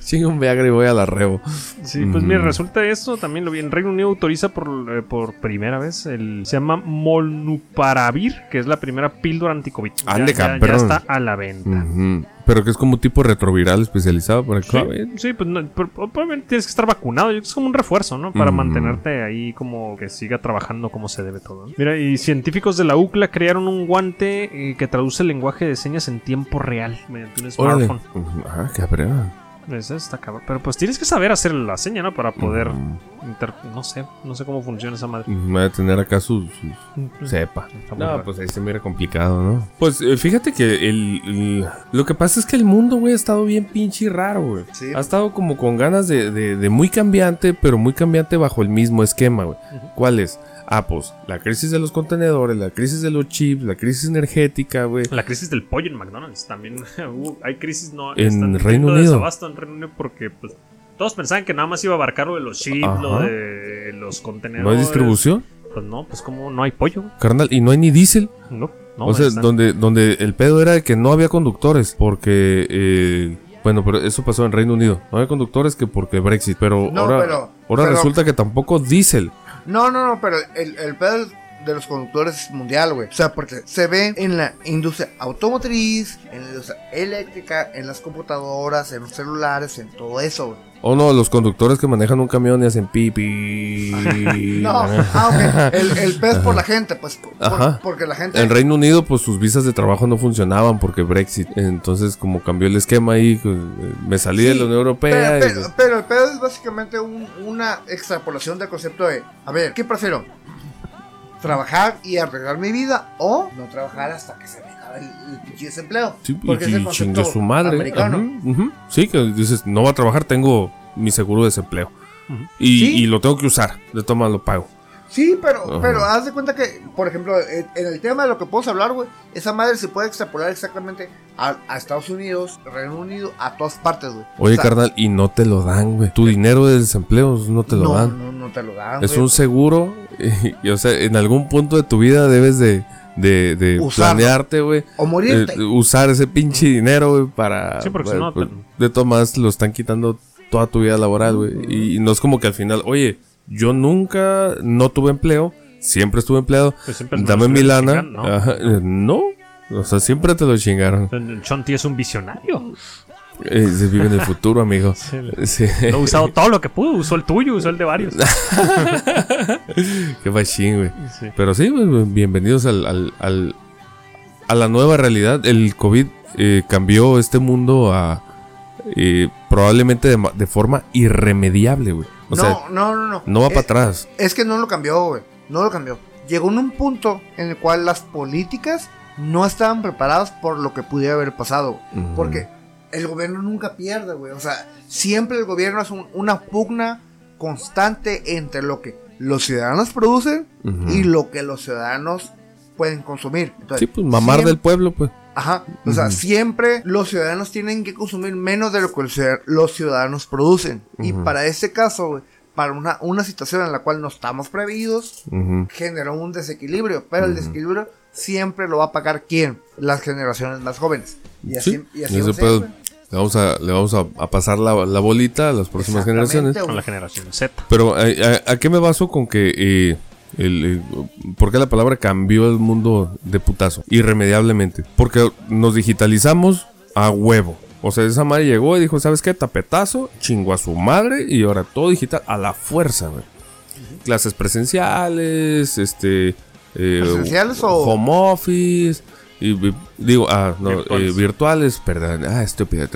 S3: Chingo un Viagra y voy a la rebo.
S2: Sí, pues mira, resulta esto, también lo vi en Reino Unido autoriza por, eh, por primera vez, el, se llama Molnuparavir, que es la primera píldora anticovid. Ya-
S3: Ande,
S2: ya, ya está a la venta.
S3: Ujú. Pero que es como tipo retroviral especializado para el
S2: Sí,
S3: COVID.
S2: sí, pues no, pero obviamente tienes que estar vacunado. Es como un refuerzo, ¿no? Para mantenerte ahí como que siga trabajando como se debe todo. ¿no? Mira, y científicos de la UCLA crearon un guante eh, que traduce el lenguaje de señas en tiempo real mediante un
S3: Órale.
S2: smartphone.
S3: Ujú. Ah, cabrón.
S2: Eso está cabrón. Pero pues tienes que saber hacer la seña, ¿no? Para poder. Inter- No sé, no sé cómo funciona esa madre.
S3: Me va a tener acá su, su sepa.
S2: Está muy
S3: No,
S2: raro.
S3: pues ahí se mira complicado, ¿no? Pues eh, fíjate que el, el- lo que pasa es que el mundo, güey, ha estado bien pinche raro, güey.
S1: Sí.
S3: Ha estado como con ganas de, de- de muy cambiante, pero muy cambiante bajo el mismo esquema, güey. ¿Cuál es? Ah, pues la crisis de los contenedores, la crisis de los chips, la crisis energética, güey.
S2: La crisis del pollo en McDonald's también. hubo- [LAUGHS] hay crisis no
S3: En
S2: están
S3: Reino Unido.
S2: desabasto en Reino Unido porque pues todos pensaban que nada más iba a abarcar lo de los chips, lo de los contenedores.
S3: ¿No hay distribución?
S2: Pues no, pues como no hay pollo.
S3: Carnal, y no hay ni diésel.
S2: No, no.
S3: o sea, donde, donde el pedo era de que no había conductores, porque... eh, bueno, pero eso pasó en Reino Unido. No había conductores que porque Brexit. Pero
S1: No,
S3: ahora,
S1: pero-
S3: ahora
S1: pero-
S3: resulta que tampoco diésel.
S1: No, no, no, pero el, el pedo de los conductores es mundial, güey. O sea, porque se ve en la industria automotriz, en la industria eléctrica, en las computadoras, en los celulares, en todo eso, güey.
S3: O no, los conductores que manejan un camión y hacen pipi. [LAUGHS]
S1: No, ah, ok. El, el es por la gente, pues. por-
S3: Ajá.
S1: porque la gente.
S3: En Reino Unido, pues sus visas de trabajo no funcionaban porque Brexit. Entonces, como cambió el esquema ahí, pues, me salí de la Unión Europea.
S1: Pero,
S3: y,
S1: pero- pero el pedo es básicamente un- una extrapolación del concepto de, a ver, ¿qué prefiero? ¿Trabajar y arreglar mi vida o no trabajar hasta que se me acabe el, desempleo?
S3: sí, y-
S1: Porque es el concepto
S3: su madre.
S1: americano.
S3: Sí, que dices, no va a trabajar, tengo mi seguro de desempleo. Y,
S1: Sí.
S3: y lo tengo que usar. De toma lo pago.
S1: Sí, pero,
S3: Ajá.
S1: pero haz de cuenta que, por ejemplo, en, el tema de lo que podemos hablar, güey, esa madre se puede extrapolar exactamente a, a Estados Unidos, Reino Unido, a todas partes, güey.
S3: Oye,
S1: O sea,
S3: carnal, y no te lo dan, güey. Tu dinero de desempleo no te lo
S1: no,
S3: dan.
S1: No, no te lo dan.
S3: Es
S1: güey.
S3: un seguro. Y, [LAUGHS] y, o sea, en algún punto de tu vida debes de, de, de
S1: Usarlo.
S3: planearte, güey.
S1: O morirte.
S3: eh, usar ese pinche dinero, güey, para...
S2: Sí, porque si no,
S3: pues,
S2: te-
S3: de todas maneras, lo están quitando toda tu vida laboral, güey. Y, y no es como que al final, oye, yo nunca no tuve empleo, siempre estuve empleado,
S2: Pues siempre
S3: dame mi lana.
S2: ¿no?
S3: Ajá, eh, no, o sea, siempre te lo chingaron.
S2: Chonti es un visionario.
S3: Eh, se vive en el futuro, amigo. [LAUGHS]
S2: Sí.
S3: Sí.
S2: Lo ha usado todo lo que pudo. Usó el tuyo, usó el de varios. [LAUGHS]
S3: Qué machín, güey.
S2: Sí.
S3: Pero sí, bienvenidos al, al- al- a la nueva realidad. El COVID eh, cambió este mundo a eh, probablemente de, de forma irremediable, güey. O
S1: no,
S3: sea,
S1: no, no, no.
S3: no va
S1: Es-
S3: para atrás.
S1: Es que no lo cambió, güey. No lo cambió. Llegó en un punto en el cual las políticas no estaban preparadas por lo que pudiera haber pasado. Porque el gobierno nunca pierde, güey. O sea, siempre el gobierno es un- una pugna constante entre lo que los ciudadanos producen y lo que los ciudadanos pueden consumir. Entonces,
S3: Sí, pues mamar
S1: siempre-
S3: del pueblo, pues.
S1: Ajá. O sea, siempre los ciudadanos tienen que consumir menos de lo que los ciudad- los ciudadanos producen. Y para este caso, para una, una situación en la cual no estamos previdos,
S3: Ujú.
S1: generó un desequilibrio. Pero el desequilibrio siempre lo va a pagar quién? Las generaciones más jóvenes. Y así,
S3: Sí,
S1: y así va
S3: le vamos a, le vamos a, a pasar la, la bolita a las próximas generaciones.
S2: Con la generación Z.
S3: Pero ¿a, a- a qué me baso con que eh, el, eh, por qué la palabra cambió el mundo de putazo? Irremediablemente. Porque nos digitalizamos a huevo. O sea, esa madre llegó y dijo, ¿sabes qué? Tapetazo, chingó a su madre y ahora todo digital a la fuerza, güey. Clases presenciales, este... eh,
S1: ¿Presenciales o-
S3: Home office. Y, vi- digo, ah, no,
S2: Virtuales.
S3: eh, virtuales, perdón. Ah, estúpida.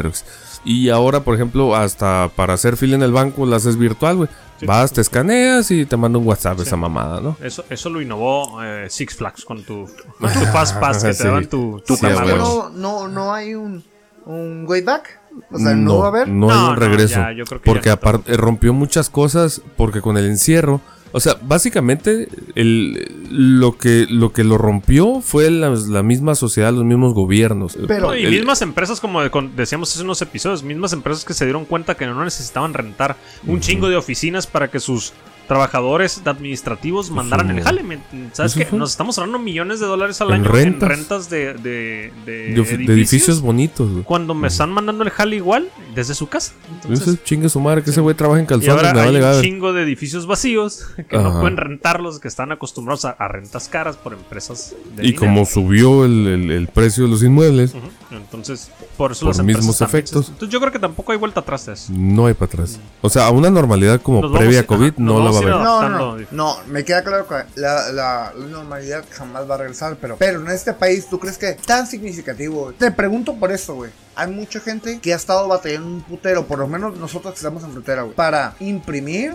S3: Y ahora, por ejemplo, hasta para hacer fila en el banco la haces virtual, güey. Vas, te escaneas y te manda un WhatsApp esa mamada, ¿no?
S2: Eso, eso lo innovó eh, Six Flags con tu, [LAUGHS] con tu Fast Pass que te
S3: Sí.
S2: daban tu, tu
S3: Sí,
S1: ¿Tú crees
S3: a
S1: que
S3: huevo.
S1: no, no, no hay un, un way back? O sea, no, va a haber.
S3: No,
S2: No,
S3: hay un
S2: no,
S3: regreso.
S2: ya, yo creo que
S3: porque aparte rompió muchas cosas, porque con el encierro, o sea, básicamente el, lo, que, lo que lo rompió fue la, la misma sociedad, los mismos gobiernos.
S1: Pero-
S2: No, y
S3: El-
S2: mismas empresas, como decíamos hace unos episodios, mismas empresas que se dieron cuenta que no necesitaban rentar un chingo de oficinas para que sus trabajadores administrativos mandaran el jale. ¿me- ¿Sabes qué? Nos estamos ahorrando millones de dólares al
S3: En
S2: año
S3: rentas.
S2: en rentas de, de, de
S3: edificios bonitos, güey.
S2: Cuando me están mandando el jale igual desde su casa. Entonces,
S3: chingue su madre, que ese güey trabaja en
S2: y
S3: calzones,
S2: ahora
S3: me
S2: hay
S3: vale
S2: un chingo de edificios vacíos que no pueden rentarlos, que están acostumbrados a, a rentas caras por empresas de
S3: Y
S2: dinero.
S3: como subió el, el- el precio de los inmuebles.
S2: Entonces, por eso
S3: Por
S2: empresas
S3: mismos efectos.
S2: Entonces, yo creo que tampoco hay vuelta atrás de eso.
S3: no hay para atrás. O sea, a una normalidad como
S2: Nos
S3: previa
S2: a-
S3: COVID no la va a haber.
S1: No, no, no, no, me queda claro que la, la- la normalidad jamás va a regresar, pero, pero en este país, ¿tú crees que es tan significativo? Te pregunto por eso, güey. Hay mucha gente que ha estado batallando un putero, por lo menos nosotros que estamos en frontera, güey, para imprimir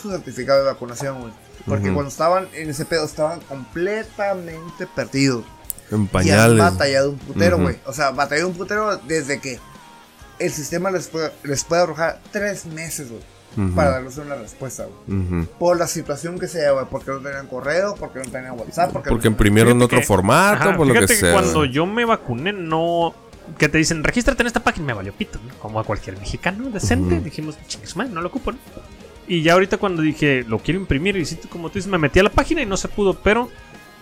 S1: su certificado de vacunación, güey. Porque cuando estaban en ese pedo estaban completamente perdidos.
S3: En
S1: Y han
S3: pañales.
S1: batallado un putero, güey. O sea, batallado un putero desde que el sistema les puede, les puede arrojar tres meses, güey, Para darles una respuesta, güey por la situación que sea, güey, porque no tenían correo, porque no tenían WhatsApp, porque,
S3: Porque
S1: no-
S3: imprimieron
S2: Fíjate
S3: otro
S2: que-
S3: formato,
S2: Ajá,
S3: por lo que
S2: fíjate que
S3: sea.
S2: cuando yo me vacuné, no. Que te dicen, regístrate en esta página, me valió pito, ¿no? Como a cualquier mexicano decente.
S3: Ujú.
S2: Dijimos, chingues, madre, no lo ocupo, ¿no? Y ya ahorita cuando dije, lo quiero imprimir, y como tú dices, me metí a la página y no se pudo, pero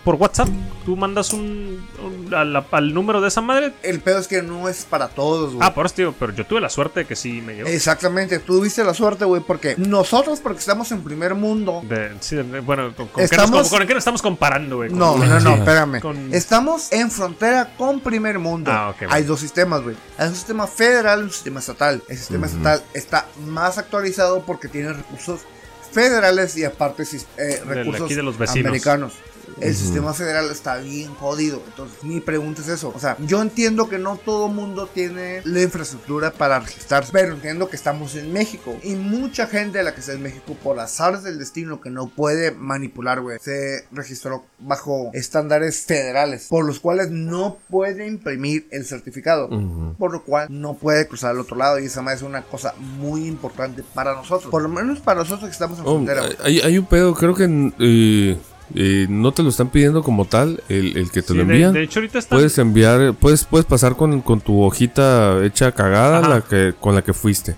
S2: por WhatsApp, tú mandas un. al número de esa madre.
S1: El pedo es que no es para todos, güey.
S2: Ah, por eso, tío, pero yo tuve la suerte de que sí me llegó.
S1: Exactamente, tú tuviste la suerte, güey, porque nosotros, porque estamos en primer mundo.
S2: De- sí, de- bueno, ¿con, con qué
S1: Estamos-
S2: nos, con qué nos estamos comparando, güey?
S1: No, no, no, [LAUGHS] espérame.
S2: Con-
S1: Estamos en frontera con primer mundo.
S2: Ah, ok, bueno.
S1: Hay dos sistemas, güey. Hay un sistema federal y un sistema estatal. El sistema estatal está más actualizado porque tiene recursos federales y aparte eh,
S2: de
S1: recursos
S2: aquí de los vecinos.
S1: americanos. El sistema federal está bien jodido. Entonces, mi pregunta es eso. O sea, yo entiendo que no todo mundo tiene la infraestructura para registrarse. Pero entiendo que estamos en México. Y mucha gente de la que está en México, por azares del destino que no puede manipular, güey, se registró bajo estándares federales. Por los cuales no puede imprimir el certificado.
S3: Ujú.
S1: Por lo cual no puede cruzar al otro lado. Y esa más es una cosa muy importante para nosotros. Por lo menos para nosotros que estamos en
S3: Oh,
S1: frontera.
S3: hay, hay un pedo, creo que eh, eh, no te lo están pidiendo como tal, el, el que te
S2: Sí,
S3: lo envían.
S2: de hecho, ahorita.
S3: Puedes enviar, puedes, puedes pasar con, con tu hojita hecha cagada la que, con la que fuiste.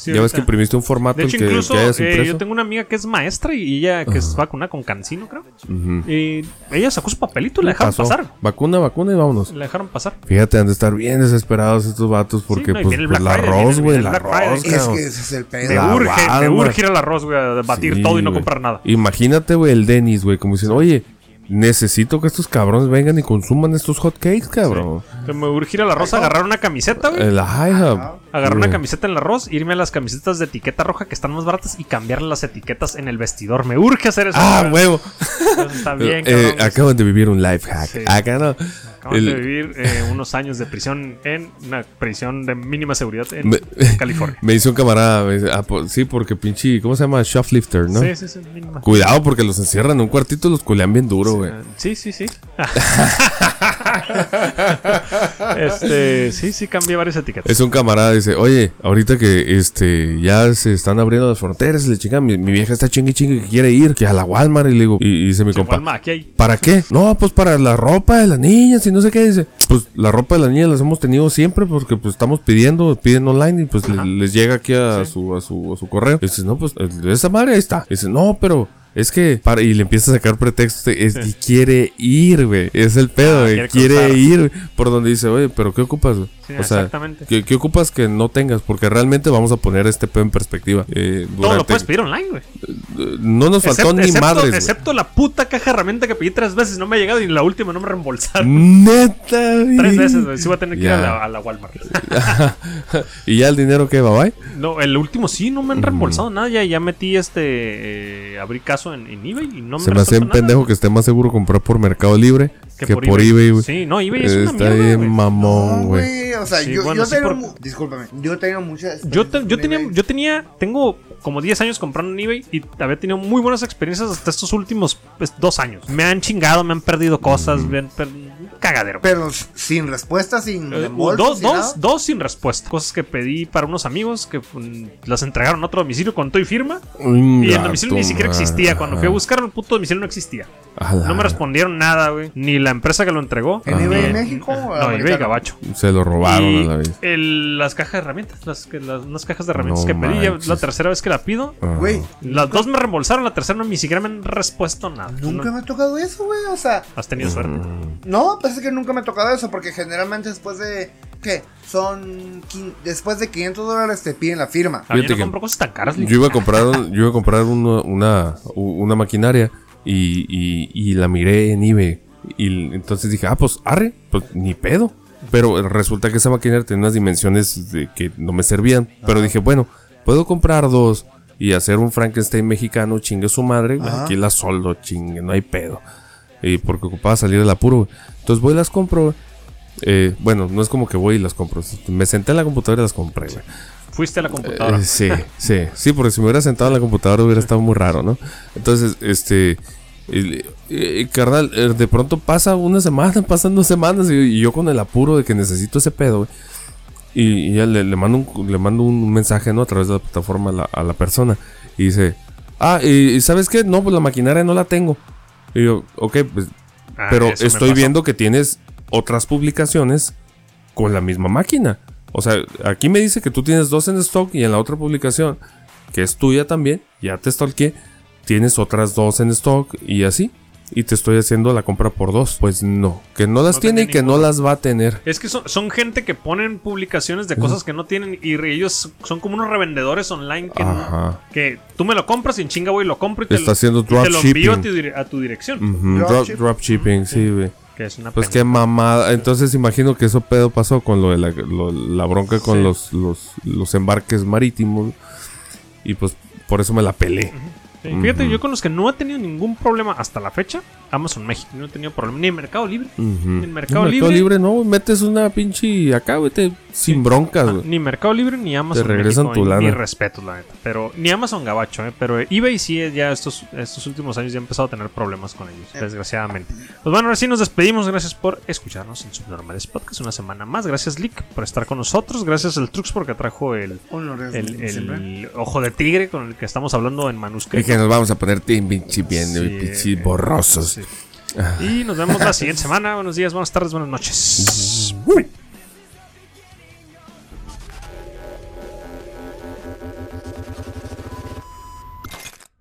S2: Sí.
S3: Ya ves que imprimiste un formato
S2: De hecho,
S3: que,
S2: incluso
S3: que hayas
S2: eh,
S3: impreso.
S2: yo tengo una amiga que es maestra y ella que es
S3: Ajá.
S2: vacunada con cancino, creo. Y ella sacó su papelito y la dejaron
S3: Pasó.
S2: pasar.
S3: Vacuna, vacuna y vámonos.
S2: La dejaron pasar.
S3: Fíjate, han de estar bien desesperados estos vatos porque
S2: no,
S3: pues,
S2: el
S3: pues, arroz, güey, el
S2: el
S3: arroz.
S1: Es que ese es el pedo.
S3: La
S2: urge,
S3: banda.
S2: urge ir al arroz, güey, a batir
S3: Sí,
S2: todo y no comprar nada.
S3: Imagínate, güey, el Denis, güey, como diciendo, oye, necesito que estos cabrones vengan y consuman estos hotcakes, cabrón.
S2: Que me urge ir a la Rosa, agarrar una camiseta, güey.
S3: El IHOP.
S2: Agarrar una camiseta en la Ross, irme a las camisetas de etiqueta roja que están más baratas y cambiar las etiquetas en el vestidor. Me urge hacer eso.
S3: Ah,
S2: cabrón.
S3: huevo.
S2: Eso está [LAUGHS] bien,
S3: Eh,
S2: cabrón.
S3: acaban de vivir un life hack.
S2: Sí.
S3: Acá no.
S2: Acaban
S3: el-
S2: de vivir eh, unos años de prisión en una prisión de mínima seguridad en
S3: Me-
S2: California. [LAUGHS]
S3: Me hizo un camarada. me dice, ah, pues, sí, porque pinche. ¿Cómo se llama? Shoplifter, ¿no?
S2: Sí, sí, sí, mínima.
S3: Cuidado, porque los encierran en un cuartito y los culean bien duro, güey.
S2: Sí, sí, sí. [LAUGHS] [LAUGHS] este, sí, sí, cambié varias etiquetas.
S3: Es un camarada, dice, oye, ahorita que este ya se están abriendo las fronteras, le chinga, mi, mi vieja está chingue chingue que quiere ir, que a la Walmart, y le digo, y, y dice mi compa,
S2: Walmart, aquí hay.
S3: ¿para qué? No, pues para la ropa de las niñas y no sé qué, dice, pues la ropa de las niñas las hemos tenido siempre porque pues estamos pidiendo, piden online y pues le- les llega aquí a, su, a, su, a su correo. Y dice, no, pues esa madre ahí está. Y dice, no, pero... Es que, para, y le empieza a sacar pretextos, es, y quiere ir, güey. Es el pedo,
S2: Ah, quiere
S3: ir. Por donde dice, oye, pero ¿qué ocupas?
S2: Sí,
S3: o sea,
S2: exactamente.
S3: ¿qué, qué ocupas que no tengas? Porque realmente vamos a poner este pedo en perspectiva. Eh,
S2: Todo lo puedes pedir online, güey.
S3: eh, No nos faltó
S2: Excepto,
S3: ni
S2: excepto-
S3: madres,
S2: excepto la puta caja de herramienta que pedí tres veces. No me ha llegado y la última no me reembolsaron.
S3: Neta, güey.
S2: Tres veces, güey. Sí voy a tener que ir a la, a la Walmart. [LAUGHS]
S3: ¿Y ya el dinero qué va, bye?
S2: No, el último sí, no me han reembolsado nada. Ya, ya metí este. eh, abrí caso en, en eBay y no me
S3: Se me hace un pendejo que esté más seguro comprar por Mercado Libre que, por, eBay, güey.
S2: Sí, no, eBay es una
S3: Está
S2: mierda,
S3: bien mamón,
S1: No,
S3: güey.
S1: güey. O sea,
S2: Sí,
S1: yo,
S2: bueno,
S1: yo
S2: sí,
S1: tengo.
S2: por-
S1: Discúlpame. Yo tengo muchas.
S2: Yo, te- yo tenía,
S1: eBay.
S2: yo tenía, tengo como 10 años comprando en eBay y había tenido muy buenas experiencias hasta estos últimos pues, dos años. Me han chingado, me han perdido cosas, me han per- un cagadero.
S1: Pero sin respuesta, sin
S2: Eh, dos,
S1: sin
S2: dos,
S1: nada.
S2: dos sin respuesta. Cosas que pedí para unos amigos que mm, las entregaron a otro domicilio con todo y firma. Y el domicilio ni siquiera existía. Cuando fui a buscar el puto domicilio no existía. No me respondieron nada, güey. Ni la empresa que lo entregó.
S1: ¿En eBay México? o
S2: No, eBay? Gabacho.
S3: Se lo robaron
S2: Y
S3: a la vez.
S2: el- las cajas de herramientas, las, que- las- unas cajas de herramientas
S3: No
S2: que pedí,
S3: manches.
S2: la tercera vez que la pido,
S3: Ah.
S1: Güey,
S2: las dos me reembolsaron, la tercera no, ni siquiera me han respuesto nada.
S1: nunca
S2: No-
S1: me ha tocado eso, güey. O sea,
S2: Has tenido suerte.
S1: No, pues es que nunca me ha tocado eso. Porque generalmente después de. ¿Qué? Son. quin- Después de 500 dólares te piden la firma.
S2: Yo no compro cosas tan caras.
S3: Yo iba a comprar, yo iba a comprar uno- una, una maquinaria y, y- y la miré en eBay. Y entonces dije, ah, pues arre, pues ni pedo. Pero resulta que esa maquinaria tenía unas dimensiones de que no me servían. Pero dije, bueno, puedo comprar dos y hacer un Frankenstein mexicano, chingue su madre.
S1: Ajá.
S3: Aquí la soldo, chingue, no hay pedo. Y porque ocupaba salir del apuro. güey. Entonces voy y las compro. Eh, bueno, no es como que voy y las compro. Me senté en la computadora y las compré, güey.
S2: Fuiste a la computadora.
S3: Eh, sí, sí, sí, porque si me hubiera sentado en la computadora hubiera estado muy raro, ¿no? Entonces, este, eh, carnal, eh, de pronto pasa una semana, [LAUGHS] pasan dos semanas y, y yo con el apuro de que necesito ese pedo. Y, y ya le, le mando un, le mando un mensaje, ¿no? A través de la plataforma a la, a la persona. Y dice, ah, y, y ¿sabes qué? No, pues la maquinaria no la tengo. Y yo, ok, pues,
S2: Ah,
S3: pero estoy viendo que tienes otras publicaciones con la misma máquina. O sea, aquí me dice que tú tienes dos en stock y en la otra publicación, que es tuya también, ya te stalkeé, tienes otras dos en stock y así. Y te estoy haciendo la compra por dos. Pues no, que no las
S2: No
S3: tiene y que no las va a tener.
S2: Es que son, son gente que ponen publicaciones de cosas que no tienen y ellos son como unos revendedores online que,
S3: Ajá.
S2: que tú me lo compras y en chinga voy y lo compro y te,
S3: Está
S2: lo,
S3: haciendo
S2: y te lo envío a tu, a tu dirección.
S3: Ujú, drop-. Dropshipping, sí, güey.
S2: Que es una
S3: Pues
S2: pena.
S3: qué mamada. Entonces imagino que eso pedo pasó con lo de la, lo- la bronca con
S2: Sí.
S3: los, los, los embarques marítimos. Y pues por eso me la pelé.
S2: Sí, Fíjate, yo con los que no he tenido ningún problema hasta la fecha, Amazon México, no he tenido problema. Ni en Mercado Libre. Ni en Mercado
S3: En
S2: Libre.
S3: no, metes una pinche acá, güey, te- sin broncas,
S2: Ah,
S3: güey.
S2: ni Mercado Libre ni Amazon
S3: Te regresan
S2: México,
S3: tu
S2: y-
S3: lana.
S2: Ni respeto, la neta. Pero ni Amazon Gabacho, ¿eh? Pero eBay sí, ya estos, estos últimos años ya he empezado a tener problemas con ellos, desgraciadamente. Pues bueno, ahora sí nos despedimos. Gracias por escucharnos en Subnormales Podcast una semana más. Gracias, Lick, por estar con nosotros. Gracias al Trux porque trajo el, el, ojo de tigre con el que estamos hablando en manuscrito.
S3: que nos vamos a poner bien, pinche bien,
S2: Sí,
S3: pinche
S2: eh,
S3: borrosos.
S2: sí. Y nos vemos la siguiente semana. Buenos días, buenas tardes, buenas noches.